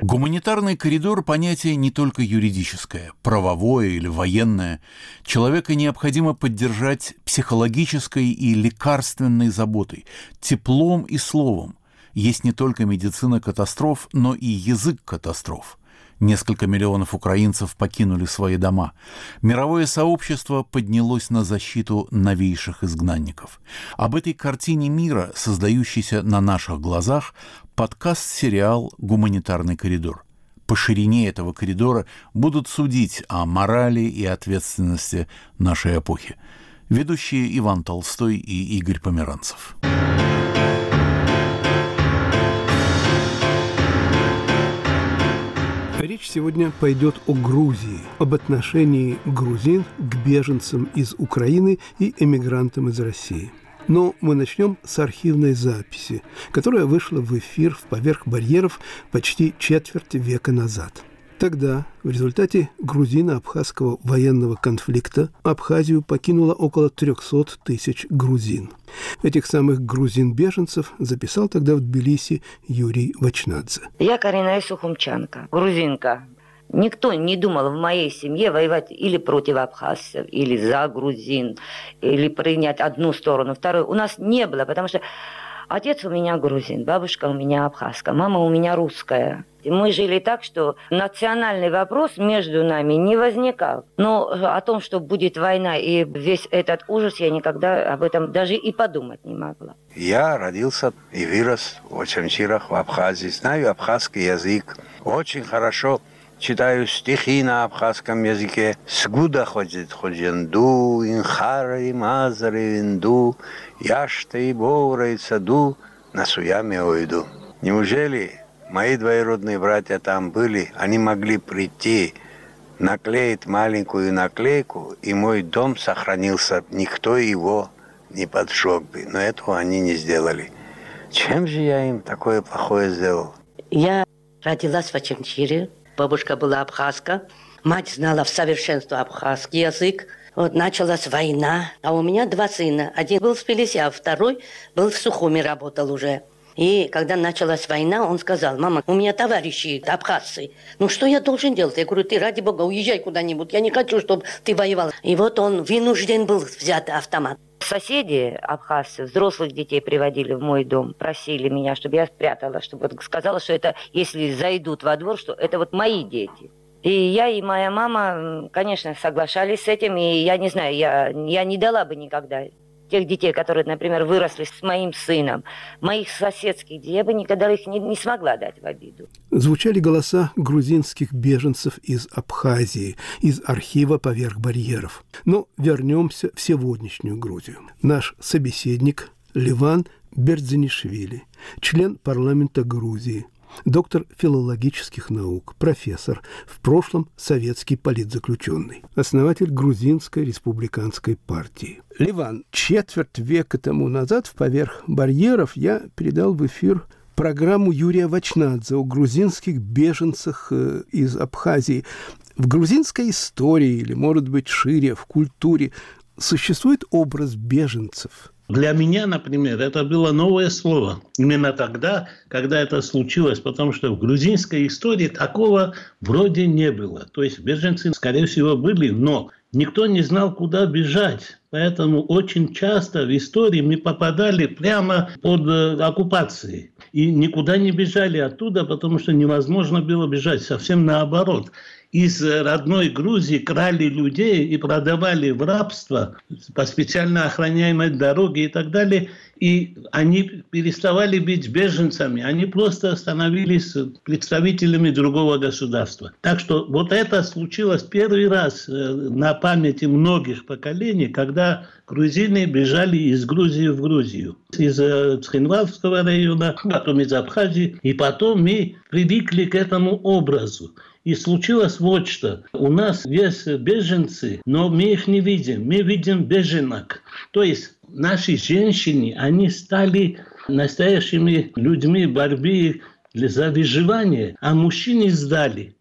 Гуманитарный коридор – понятие не только юридическое, правовое или военное. Человека необходимо поддержать психологической и лекарственной заботой, теплом и словом. Есть не только медицина катастроф, но и язык катастроф – Несколько миллионов украинцев покинули свои дома. Мировое сообщество поднялось на защиту новейших изгнанников. Об этой картине мира, создающейся на наших глазах, подкаст-сериал «Гуманитарный коридор». По ширине этого коридора будут судить о морали и ответственности нашей эпохи. Ведущие Иван Толстой и Игорь Померанцев. Речь сегодня пойдет о Грузии, об отношении грузин к беженцам из Украины и эмигрантам из России. Но мы начнем с архивной записи, которая вышла в эфир в поверх барьеров почти четверть века назад – Тогда, в результате грузино-абхазского военного конфликта, Абхазию покинуло около 300 тысяч грузин. Этих самых грузин-беженцев записал тогда в Тбилиси Юрий Вачнадзе. Я коренная сухумчанка, грузинка. Никто не думал в моей семье воевать или против абхазцев, или за грузин, или принять одну сторону, вторую. У нас не было, потому что Отец у меня грузин, бабушка у меня абхазка, мама у меня русская. Мы жили так, что национальный вопрос между нами не возникал. Но о том, что будет война и весь этот ужас, я никогда об этом даже и подумать не могла. Я родился и вырос в Очамчирах, в Абхазии. Знаю абхазский язык очень хорошо. Читаю стихи на абхазском языке. Сгуда ходит ходженду, инхара и мазары винду, яшта и боура и саду, на суяме ойду. Неужели мои двоюродные братья там были, они могли прийти, наклеить маленькую наклейку, и мой дом сохранился, никто его не поджег бы. Но этого они не сделали. Чем же я им такое плохое сделал? Я родилась в Ачамчире, Бабушка была абхазка. Мать знала в совершенстве абхазский язык. Вот началась война, а у меня два сына. Один был в Тбилиси, а второй был в Сухуми, работал уже. И когда началась война, он сказал, мама, у меня товарищи абхазцы. Ну что я должен делать? Я говорю, ты ради бога уезжай куда-нибудь. Я не хочу, чтобы ты воевал. И вот он вынужден был взять автомат. Соседи абхазцы взрослых детей приводили в мой дом, просили меня, чтобы я спрятала, чтобы вот сказала, что это, если зайдут во двор, что это вот мои дети. И я и моя мама, конечно, соглашались с этим, и я не знаю, я, я не дала бы никогда тех детей, которые, например, выросли с моим сыном, моих соседских, я бы никогда их не, не смогла дать в обиду. Звучали голоса грузинских беженцев из Абхазии, из архива «Поверх барьеров». Но вернемся в сегодняшнюю Грузию. Наш собеседник Ливан Бердзинишвили, член парламента Грузии, доктор филологических наук, профессор, в прошлом советский политзаключенный, основатель Грузинской республиканской партии. Ливан, четверть века тому назад в «Поверх барьеров» я передал в эфир программу Юрия Вачнадзе о грузинских беженцах э, из Абхазии. В грузинской истории, или, может быть, шире, в культуре, существует образ беженцев – для меня, например, это было новое слово. Именно тогда, когда это случилось, потому что в грузинской истории такого вроде не было. То есть беженцы, скорее всего, были, но никто не знал, куда бежать. Поэтому очень часто в истории мы попадали прямо под э, оккупацией. И никуда не бежали оттуда, потому что невозможно было бежать. Совсем наоборот из родной Грузии крали людей и продавали в рабство по специально охраняемой дороге и так далее. И они переставали быть беженцами, они просто становились представителями другого государства. Так что вот это случилось первый раз э, на памяти многих поколений, когда грузины бежали из Грузии в Грузию. Из э, Цхинвальского района, потом из Абхазии. И потом мы привыкли к этому образу. И случилось вот что. У нас есть беженцы, но мы их не видим. Мы видим беженок. То есть наши женщины, они стали настоящими людьми борьбы за выживание, а мужчины сдали.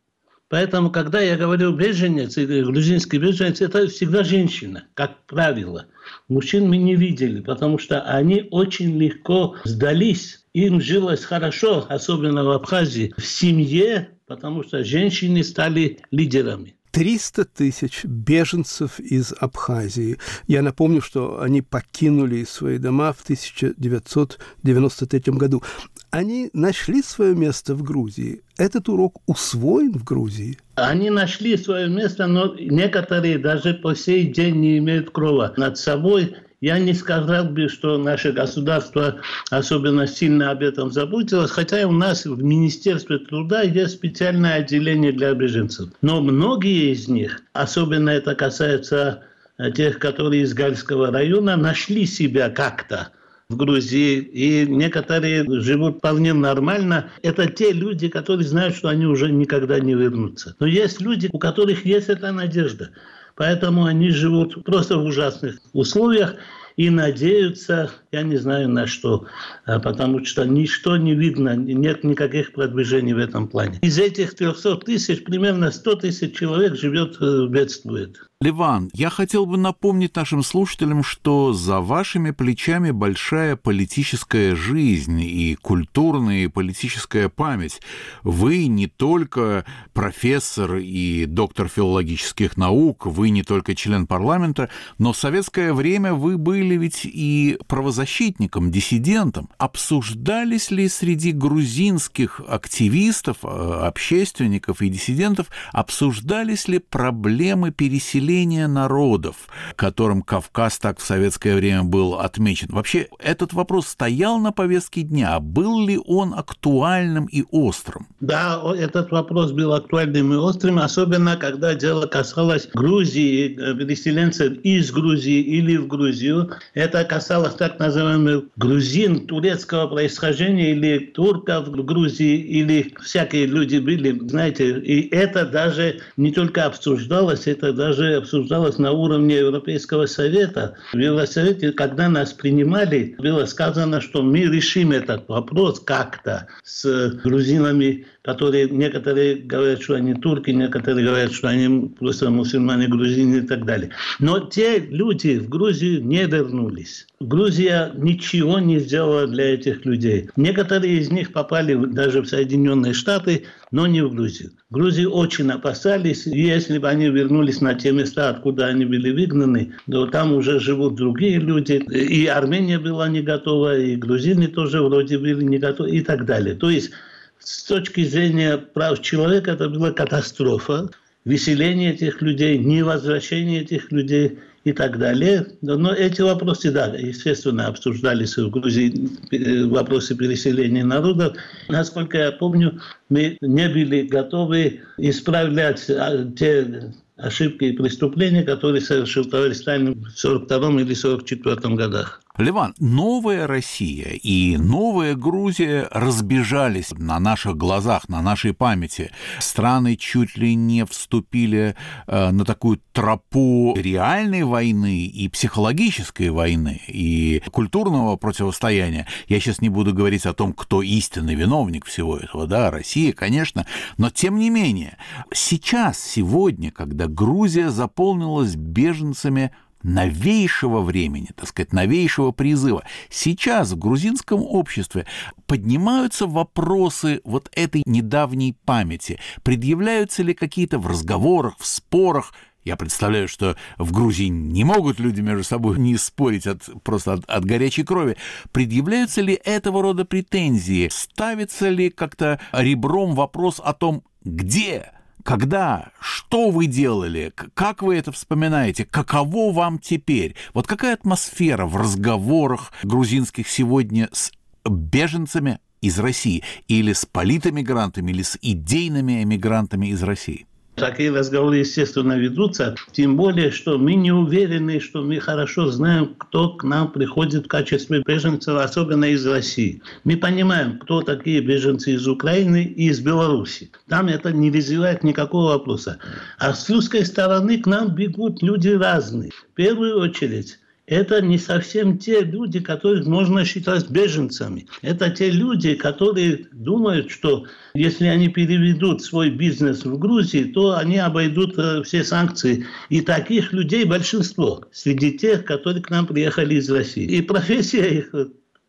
Поэтому, когда я говорю беженец грузинский беженец, это всегда женщина, как правило. Мужчин мы не видели, потому что они очень легко сдались. Им жилось хорошо, особенно в Абхазии, в семье, потому что женщины стали лидерами. 300 тысяч беженцев из Абхазии. Я напомню, что они покинули свои дома в 1993 году. Они нашли свое место в Грузии. Этот урок усвоен в Грузии. Они нашли свое место, но некоторые даже по сей день не имеют крова над собой я не сказал бы, что наше государство особенно сильно об этом заботилось, хотя у нас в Министерстве труда есть специальное отделение для беженцев. Но многие из них, особенно это касается э, тех, которые из Гальского района, нашли себя как-то в Грузии, и некоторые живут вполне нормально. Это те люди, которые знают, что они уже никогда не вернутся. Но есть люди, у которых есть эта надежда. Поэтому они живут просто в ужасных условиях и надеются, я не знаю на что, а, потому что ничто не видно, нет никаких продвижений в этом плане. Из этих 300 тысяч примерно 100 тысяч человек живет, э, бедствует. Ливан, я хотел бы напомнить нашим слушателям, что за вашими плечами большая политическая жизнь и культурная и политическая память. Вы не только профессор и доктор филологических наук, вы не только член парламента, но в советское время вы были ведь и правозащитником, диссидентом. Обсуждались ли среди грузинских активистов, э, общественников и диссидентов, обсуждались ли проблемы переселения разделение народов, которым Кавказ так в советское время был отмечен. Вообще, этот вопрос стоял на повестке дня. Был ли он актуальным и острым? Да, этот вопрос был актуальным и острым, особенно когда дело касалось Грузии, э, переселенцев из Грузии или в Грузию. Это касалось так называемых грузин турецкого происхождения или турков в Грузии, или всякие люди были, знаете, и это даже не только обсуждалось, это даже обсуждалось на уровне Европейского совета. В Евросовете, когда нас принимали, было сказано, что мы решим этот вопрос как-то с грузинами, которые некоторые говорят, что они турки, некоторые говорят, что они просто мусульмане, грузины и так далее. Но те люди в Грузию не вернулись. Грузия ничего не сделала для этих людей. Некоторые из них попали даже в Соединенные Штаты, но не в Грузию. Грузии очень опасались, если бы они вернулись на те места, откуда они были выгнаны, то там уже живут другие люди. И Армения была не готова, и грузины тоже вроде были не готовы, и так далее. То есть с точки зрения прав человека это была катастрофа. Выселение этих людей, невозвращение этих людей – и так далее. Но эти вопросы, да, естественно, обсуждались в Грузии, э, вопросы переселения народов. Насколько я помню, мы не были готовы исправлять а, те ошибки и преступления, которые совершил товарищ Сталин в 1942 или 1944 годах. Ливан, новая Россия и новая Грузия разбежались на наших глазах, на нашей памяти. Страны чуть ли не вступили э, на такую тропу реальной войны и психологической войны, и культурного противостояния. Я сейчас не буду говорить о том, кто истинный виновник всего этого, да, Россия, конечно, но тем не менее, сейчас, сегодня, когда Грузия заполнилась беженцами новейшего времени, так сказать, новейшего призыва. Сейчас в грузинском обществе поднимаются вопросы вот этой недавней памяти, предъявляются ли какие-то в разговорах, в спорах, я представляю, что в Грузии не могут люди между собой не спорить от, просто от, от горячей крови. Предъявляются ли этого рода претензии? Ставится ли как-то ребром вопрос о том, где когда, что вы делали, как вы это вспоминаете, каково вам теперь? Вот какая атмосфера в разговорах грузинских сегодня с беженцами из России или с политэмигрантами, или с идейными эмигрантами из России? Такие разговоры, естественно, ведутся. Тем более, что мы не уверены, что мы хорошо знаем, кто к нам приходит в качестве беженцев, особенно из России. Мы понимаем, кто такие беженцы из Украины и из Беларуси. Там это не вызывает никакого вопроса. А с русской стороны к нам бегут люди разные. В первую очередь, это не совсем те люди, которых можно считать беженцами. Это те люди, которые думают, что если они переведут свой бизнес в Грузии, то они обойдут э, все санкции. И таких людей большинство среди тех, которые к нам приехали из России. И профессия их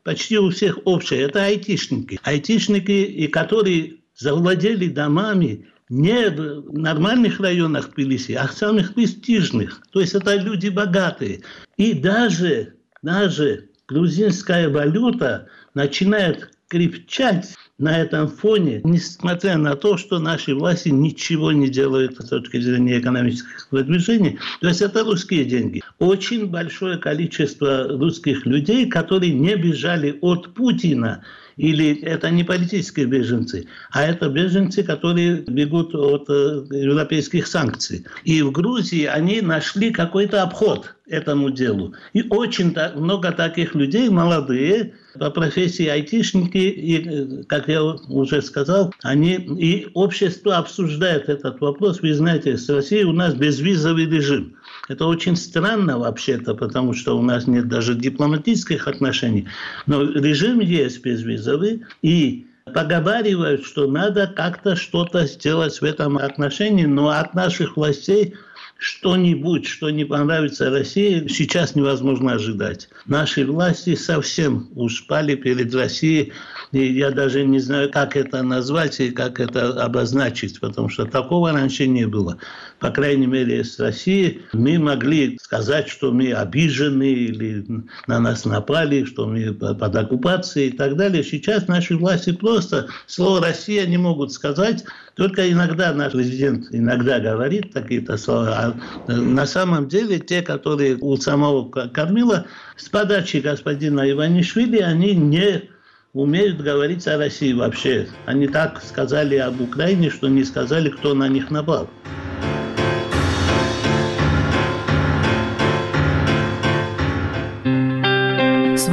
почти у всех общая. Это айтишники. Айтишники, и которые завладели домами не в нормальных районах Тбилиси, а в самых престижных. То есть это люди богатые. И даже, даже грузинская валюта начинает крепчать на этом фоне, несмотря на то, что наши власти ничего не делают с точки зрения экономических продвижений. То есть это русские деньги. Очень большое количество русских людей, которые не бежали от Путина, или это не политические беженцы, а это беженцы, которые бегут от э, европейских санкций. И в Грузии они нашли какой-то обход этому делу. И очень много таких людей, молодые, по профессии айтишники, и, э, как я уже сказал, они и общество обсуждает этот вопрос. Вы знаете, с Россией у нас безвизовый режим. Это очень странно вообще-то, потому что у нас нет даже дипломатических отношений. Но режим есть безвизовый, и поговаривают, что надо как-то что-то сделать в этом отношении, но от наших властей что-нибудь, что не понравится России, сейчас невозможно ожидать. Наши власти совсем ушпали перед Россией, и я даже не знаю, как это назвать и как это обозначить, потому что такого раньше не было. По крайней мере, с Россией мы могли сказать, что мы обижены или на нас напали, что мы под оккупацией и так далее. Сейчас наши власти просто слово «Россия» не могут сказать, только иногда наш президент иногда говорит такие-то слова. А на самом деле те, которые у самого Кормила, с подачи господина Иванишвили, они не умеют говорить о России вообще. Они так сказали об Украине, что не сказали, кто на них напал.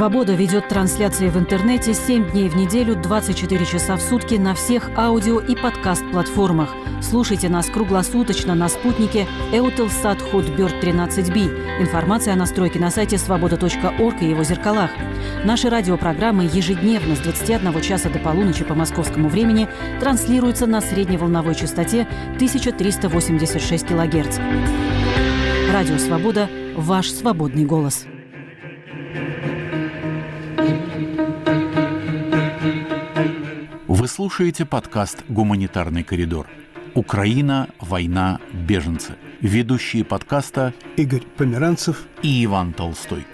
«Свобода» ведет трансляции в интернете 7 дней в неделю, 24 часа в сутки на всех аудио и подкаст-платформах. Слушайте нас круглосуточно на спутнике Eutelsat Hotbird 13B. Информация о настройке на сайте свобода.орг и его зеркалах. Наши радиопрограммы ежедневно с 21 часа до полуночи по московскому времени транслируются на средневолновой частоте 1386 кГц. Радио «Свобода» – ваш свободный голос. Вы слушаете подкаст «Гуманитарный коридор». Украина, война, беженцы. Ведущие подкаста Игорь Померанцев и Иван Толстой.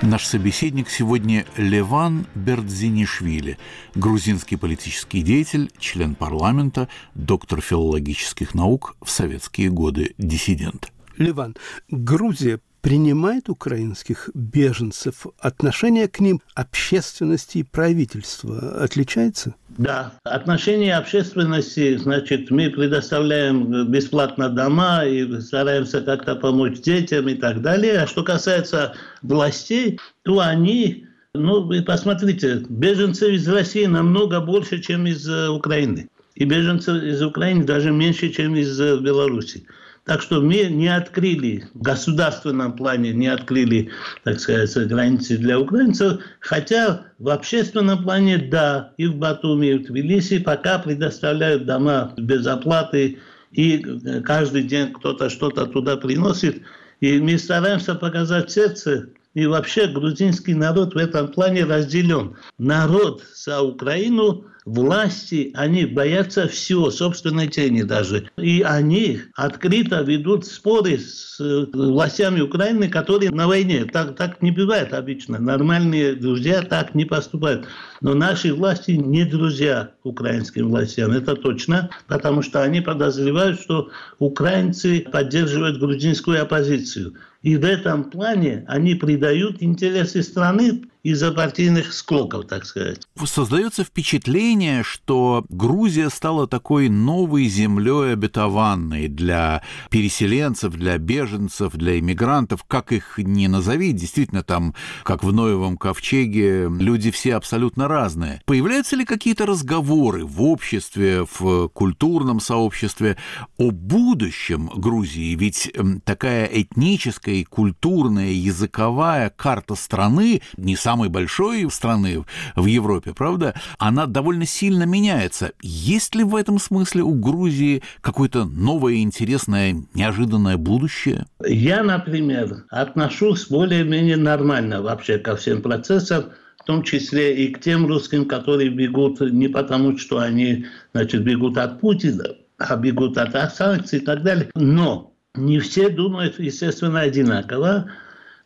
Наш собеседник сегодня Леван Бердзинишвили, грузинский политический деятель, член парламента, доктор филологических наук, в советские годы диссидент. Ливан, Грузия принимает украинских беженцев, отношение к ним общественности и правительства отличается? Да, отношение общественности, значит, мы предоставляем бесплатно дома и стараемся как-то помочь детям и так далее. А что касается властей, то они ну, вы посмотрите, беженцев из России намного больше, чем из э, Украины. И беженцев из Украины даже меньше, чем из э, Беларуси. Так что мы не открыли, в государственном плане не открыли, так сказать, границы для украинцев, хотя в общественном плане, да, и в Батуми, и в Тбилиси пока предоставляют дома без оплаты, и каждый день кто-то что-то туда приносит. И мы стараемся показать сердце и вообще грузинский народ в этом плане разделен. Народ за Украину власти, они боятся всего, собственной тени даже. И они открыто ведут споры с э, властями Украины, которые на войне. Так, так не бывает обычно. Нормальные друзья так не поступают. Но наши власти не друзья украинским властям, это точно, потому что они подозревают, что украинцы поддерживают грузинскую оппозицию. И в этом плане они предают интересы страны из-за партийных склоков, так сказать. Создается впечатление, что Грузия стала такой новой землей обетованной для переселенцев, для беженцев, для иммигрантов, как их ни назови, действительно там, как в Ноевом ковчеге, люди все абсолютно разные. Появляются ли какие-то разговоры в обществе, в культурном сообществе о будущем Грузии? Ведь такая этническая культурная, языковая карта страны не самая самой большой страны в Европе, правда, она довольно сильно меняется. Есть ли в этом смысле у Грузии какое-то новое, интересное, неожиданное будущее? Я, например, отношусь более-менее нормально вообще ко всем процессам, в том числе и к тем русским, которые бегут не потому, что они значит, бегут от Путина, а бегут от санкций и так далее. Но не все думают, естественно, одинаково.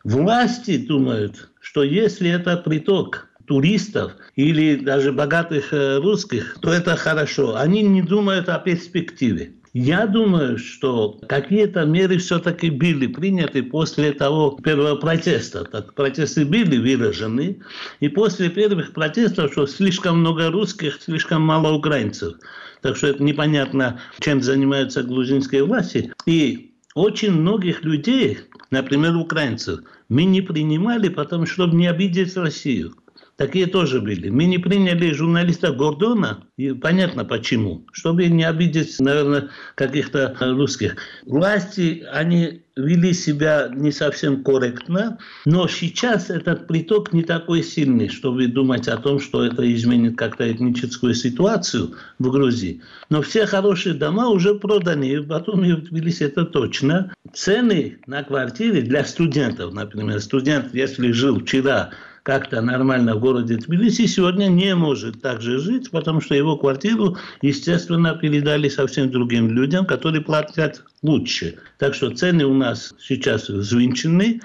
Власти думают, что если это приток туристов или даже богатых э, русских, то это хорошо. Они не думают о перспективе. Я думаю, что какие-то меры все-таки были приняты после того первого протеста. Так, протесты были выражены. И после первых протестов, что слишком много русских, слишком мало украинцев. Так что это непонятно, чем занимаются грузинские власти. И очень многих людей, например, украинцев, мы не принимали, потому что не обидеть Россию. Такие тоже были. Мы не приняли журналиста Гордона, и понятно почему, чтобы не обидеть, наверное, каких-то русских. Власти, они вели себя не совсем корректно, но сейчас этот приток не такой сильный, чтобы думать о том, что это изменит как-то этническую ситуацию в Грузии. Но все хорошие дома уже проданы, и потом и в это точно. Цены на квартиры для студентов, например, студент, если жил вчера как-то нормально в городе Тбилиси, сегодня не может так же жить, потому что его квартиру, естественно, передали совсем другим людям, которые платят лучше. Так что цены у нас сейчас взвинчены,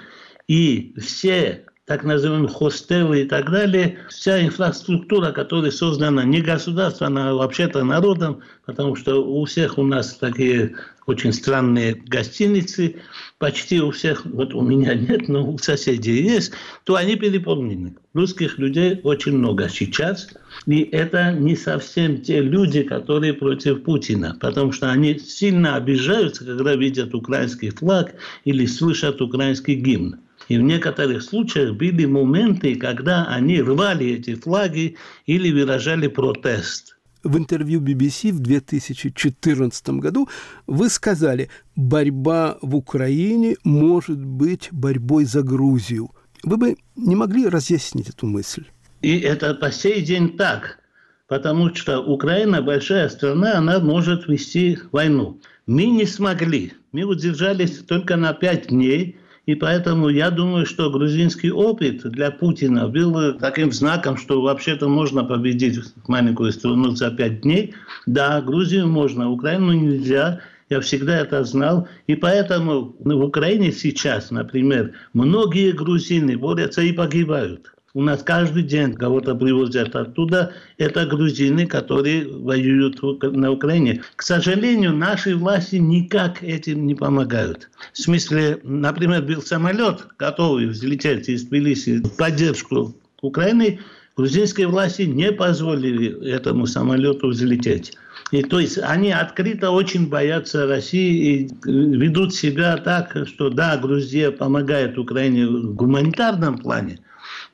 и все так называемые хостелы и так далее, вся инфраструктура, которая создана не государством, а вообще-то народом, потому что у всех у нас такие очень странные гостиницы, почти у всех, вот у меня нет, но у соседей есть, то они переполнены. Русских людей очень много сейчас, и это не совсем те люди, которые против Путина, потому что они сильно обижаются, когда видят украинский флаг или слышат украинский гимн. И в некоторых случаях были моменты, когда они рвали эти флаги или выражали протест. В интервью BBC в 2014 году вы сказали, борьба в Украине может быть борьбой за Грузию. Вы бы не могли разъяснить эту мысль? И это по сей день так, потому что Украина большая страна, она может вести войну. Мы не смогли, мы удержались только на пять дней – и поэтому я думаю, что грузинский опыт для Путина был таким знаком, что вообще-то можно победить маленькую страну за пять дней. Да, Грузию можно, Украину нельзя. Я всегда это знал. И поэтому в Украине сейчас, например, многие грузины борются и погибают. У нас каждый день кого-то привозят оттуда. Это грузины, которые воюют на Украине. К сожалению, наши власти никак этим не помогают. В смысле, например, был самолет, готовый взлететь из Тбилиси в поддержку Украины. Грузинские власти не позволили этому самолету взлететь. И то есть они открыто очень боятся России и ведут себя так, что да, Грузия помогает Украине в гуманитарном плане,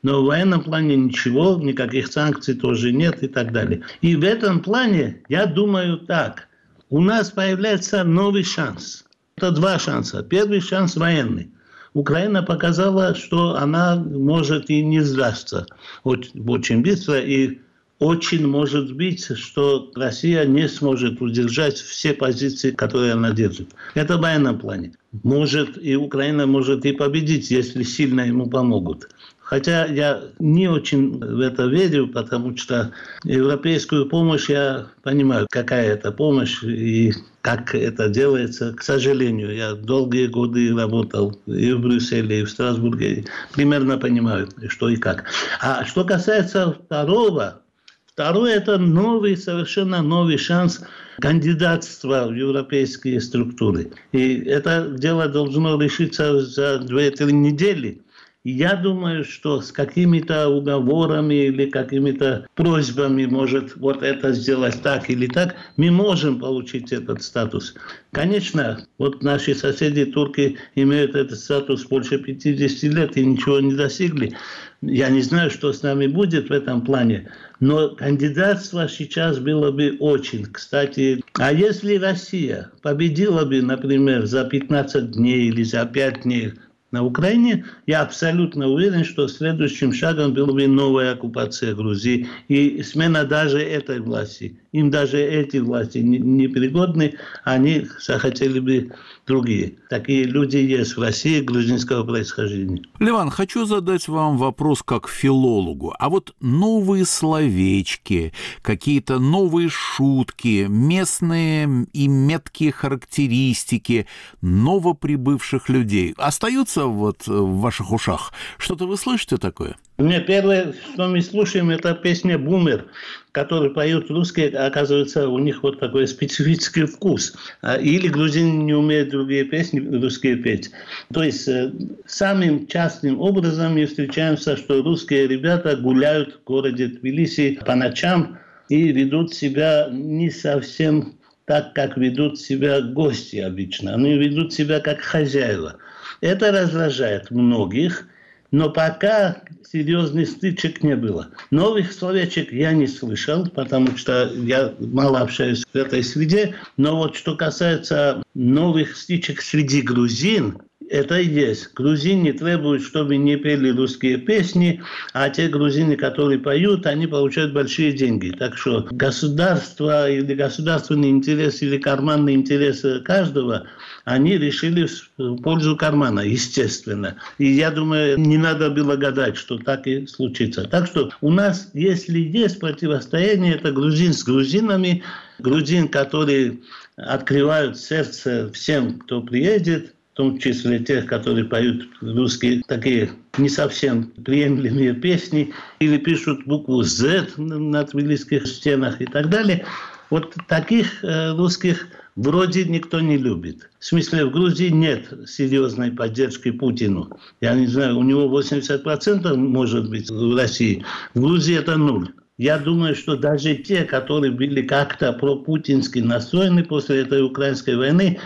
но в военном плане ничего, никаких санкций тоже нет и так далее. И в этом плане я думаю так. У нас появляется новый шанс. Это два шанса. Первый шанс военный. Украина показала, что она может и не сдастся очень, быстро. И очень может быть, что Россия не сможет удержать все позиции, которые она держит. Это в военном плане. Может и Украина может и победить, если сильно ему помогут. Хотя я не очень в это верю, потому что европейскую помощь я понимаю, какая это помощь и как это делается. К сожалению, я долгие годы работал и в Брюсселе, и в Страсбурге. Примерно понимаю, что и как. А что касается второго, второе – это новый, совершенно новый шанс кандидатства в европейские структуры. И это дело должно решиться за 2-3 недели. Я думаю, что с какими-то уговорами или какими-то просьбами, может, вот это сделать так или так, мы можем получить этот статус. Конечно, вот наши соседи, турки, имеют этот статус больше 50 лет и ничего не достигли. Я не знаю, что с нами будет в этом плане, но кандидатство сейчас было бы очень кстати. А если Россия победила бы, например, за 15 дней или за 5 дней на Украине, я абсолютно уверен, что следующим шагом была бы новая оккупация Грузии и смена даже этой власти. Им даже эти власти непригодны, они захотели бы другие. Такие люди есть в России грузинского происхождения. Ливан, хочу задать вам вопрос как филологу. А вот новые словечки, какие-то новые шутки, местные и меткие характеристики новоприбывших людей остаются вот в ваших ушах? Что-то вы слышите такое? Меня первое, что мы слушаем, это песня «Бумер», которые поют русские, оказывается, у них вот такой специфический вкус. А, или грузины не умеют другие песни русские петь. То есть э, самым частным образом мы встречаемся, что русские ребята гуляют в городе Тбилиси по ночам и ведут себя не совсем так, как ведут себя гости обычно. Они ведут себя как хозяева. Это раздражает многих – но пока серьезных стычек не было. Новых словечек я не слышал, потому что я мало общаюсь в этой среде. Но вот что касается новых стычек среди грузин, это и есть. Грузины требуют, чтобы не пели русские песни, а те грузины, которые поют, они получают большие деньги. Так что государство или государственный интерес или карманный интерес каждого – они решили в пользу кармана, естественно. И я думаю, не надо было гадать, что так и случится. Так что у нас, если есть противостояние, это грузин с грузинами, грузин, которые открывают сердце всем, кто приедет, том числе тех, которые поют русские такие не совсем приемлемые песни, или пишут букву «З» на тбилисских стенах и так далее. Вот таких э, русских вроде никто не любит. В смысле, в Грузии нет серьезной поддержки Путину. Я не знаю, у него 80% может быть в России. В Грузии это нуль. Я думаю, что даже те, которые были как-то пропутински настроены после этой украинской войны,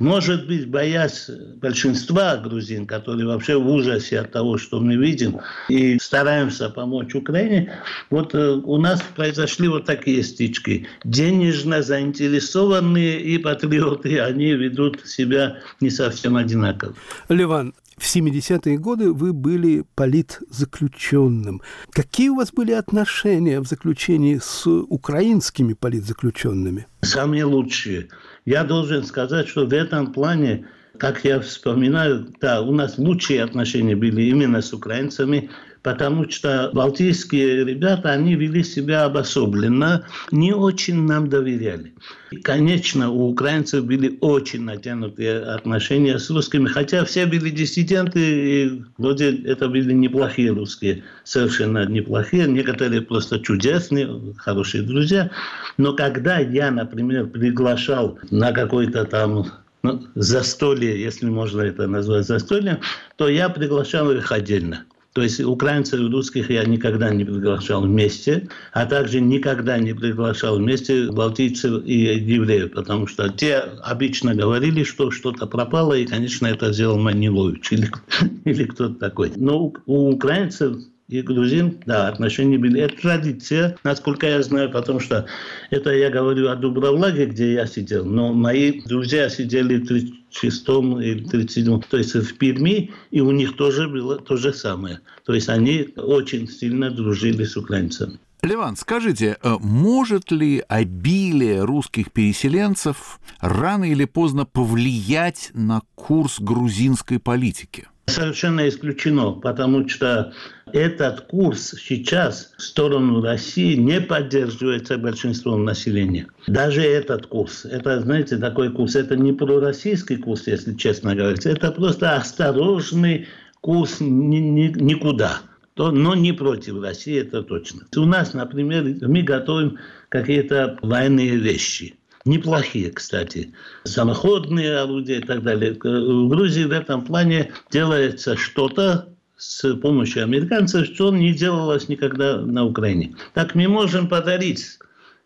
может быть, боясь большинства грузин, которые вообще в ужасе от того, что мы видим, и стараемся помочь Украине, вот э, у нас произошли вот такие стычки. Денежно заинтересованные и патриоты, они ведут себя не совсем одинаково. Ливан, в 70-е годы вы были политзаключенным. Какие у вас были отношения в заключении с украинскими политзаключенными? Самые лучшие. Я должен сказать, что в этом плане как я вспоминаю, да, у нас лучшие отношения были именно с украинцами, потому что балтийские ребята, они вели себя обособленно, не очень нам доверяли. И, конечно, у украинцев были очень натянутые отношения с русскими, хотя все были диссиденты, и вроде это были неплохие русские, совершенно неплохие, некоторые просто чудесные, хорошие друзья. Но когда я, например, приглашал на какой-то там ну, застолье, если можно это назвать застольем, то я приглашал их отдельно. То есть украинцев и русских я никогда не приглашал вместе, а также никогда не приглашал вместе балтийцев и евреев, потому что те обычно говорили, что что-то пропало, и, конечно, это сделал Манилович или, или кто-то такой. Но у украинцев и грузин, да, отношения были. Это традиция, насколько я знаю, потому что это я говорю о Дубровлаге, где я сидел, но мои друзья сидели в 36 или 37 то есть в Перми, и у них тоже было то же самое. То есть они очень сильно дружили с украинцами. Леван, скажите, э, может ли обилие русских переселенцев рано или поздно повлиять на курс грузинской политики? Совершенно исключено, потому что этот курс сейчас в сторону России не поддерживается большинством населения. Даже этот курс, это, знаете, такой курс, это не пророссийский курс, если честно говорить, это просто осторожный курс ни, ни, никуда. То, но не против России, это точно. У нас, например, мы готовим какие-то военные вещи – Неплохие, кстати. Самоходные орудия и так далее. В Грузии в этом плане делается что-то с помощью американцев, что не делалось никогда на Украине. Так мы можем подарить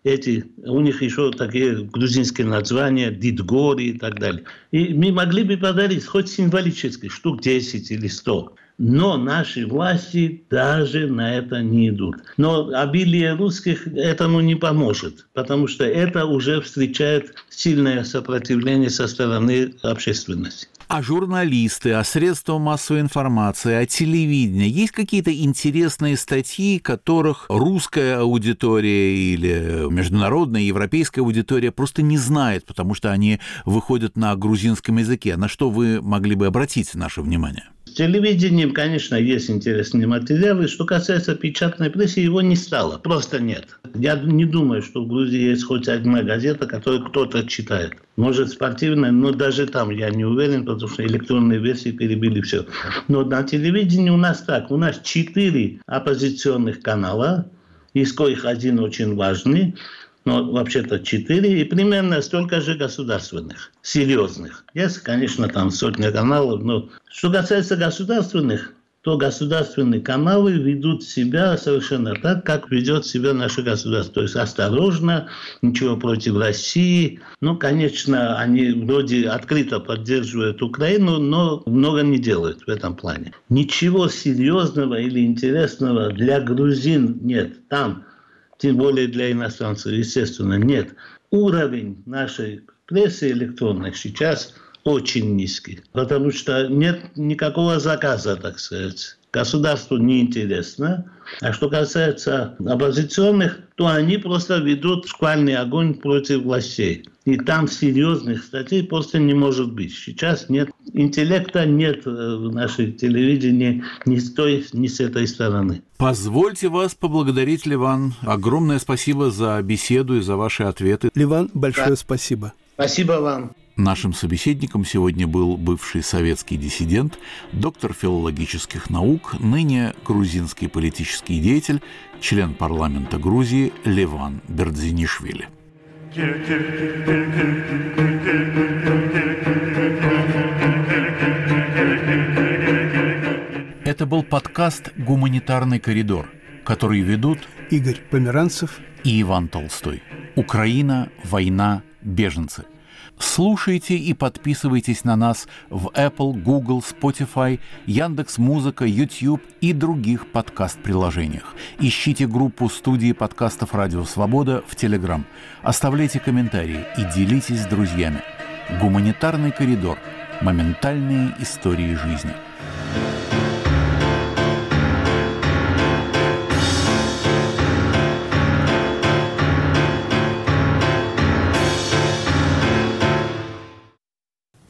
эти, у них еще такие грузинские названия, Дидгори и так далее. И мы могли бы подарить хоть символически, штук 10 или 100. Но наши власти даже на это не идут. Но обилие русских этому не поможет, потому что это уже встречает сильное сопротивление со стороны общественности. А журналисты, а средства массовой информации, а телевидение, есть какие-то интересные статьи, которых русская аудитория или международная европейская аудитория просто не знает, потому что они выходят на грузинском языке. На что вы могли бы обратить наше внимание? Телевидением, конечно, есть интересные материалы. Что касается печатной прессы, его не стало. Просто нет. Я не думаю, что в Грузии есть хоть одна газета, которую кто-то читает. Может, спортивная, но даже там я не уверен, потому что электронные версии перебили все. Но на телевидении у нас так. У нас четыре оппозиционных канала, из коих один очень важный но вообще-то четыре, и примерно столько же государственных, серьезных. Есть, конечно, там сотни каналов, но что касается государственных, то государственные каналы ведут себя совершенно так, как ведет себя наше государство. То есть осторожно, ничего против России. Ну, конечно, они вроде открыто поддерживают Украину, но много не делают в этом плане. Ничего серьезного или интересного для грузин нет. Там тем более для иностранцев, естественно, нет. Уровень нашей прессы электронной сейчас очень низкий, потому что нет никакого заказа, так сказать. Государству неинтересно. А что касается оппозиционных, то они просто ведут шквальный огонь против властей. И там серьезных статей просто не может быть. Сейчас нет интеллекта, нет э, в нашей телевидении ни с той, ни с этой стороны. Позвольте вас поблагодарить, Ливан. Огромное спасибо за беседу и за ваши ответы. Ливан, большое да. спасибо. Спасибо вам. Нашим собеседником сегодня был бывший советский диссидент, доктор филологических наук, ныне грузинский политический деятель, член парламента Грузии Леван Бердзинишвили. Это был подкаст «Гуманитарный коридор», который ведут Игорь Померанцев и Иван Толстой. Украина, война, беженцы – Слушайте и подписывайтесь на нас в Apple, Google, Spotify, Яндекс Музыка, YouTube и других подкаст-приложениях. Ищите группу студии подкастов «Радио Свобода» в Telegram. Оставляйте комментарии и делитесь с друзьями. Гуманитарный коридор. Моментальные истории жизни.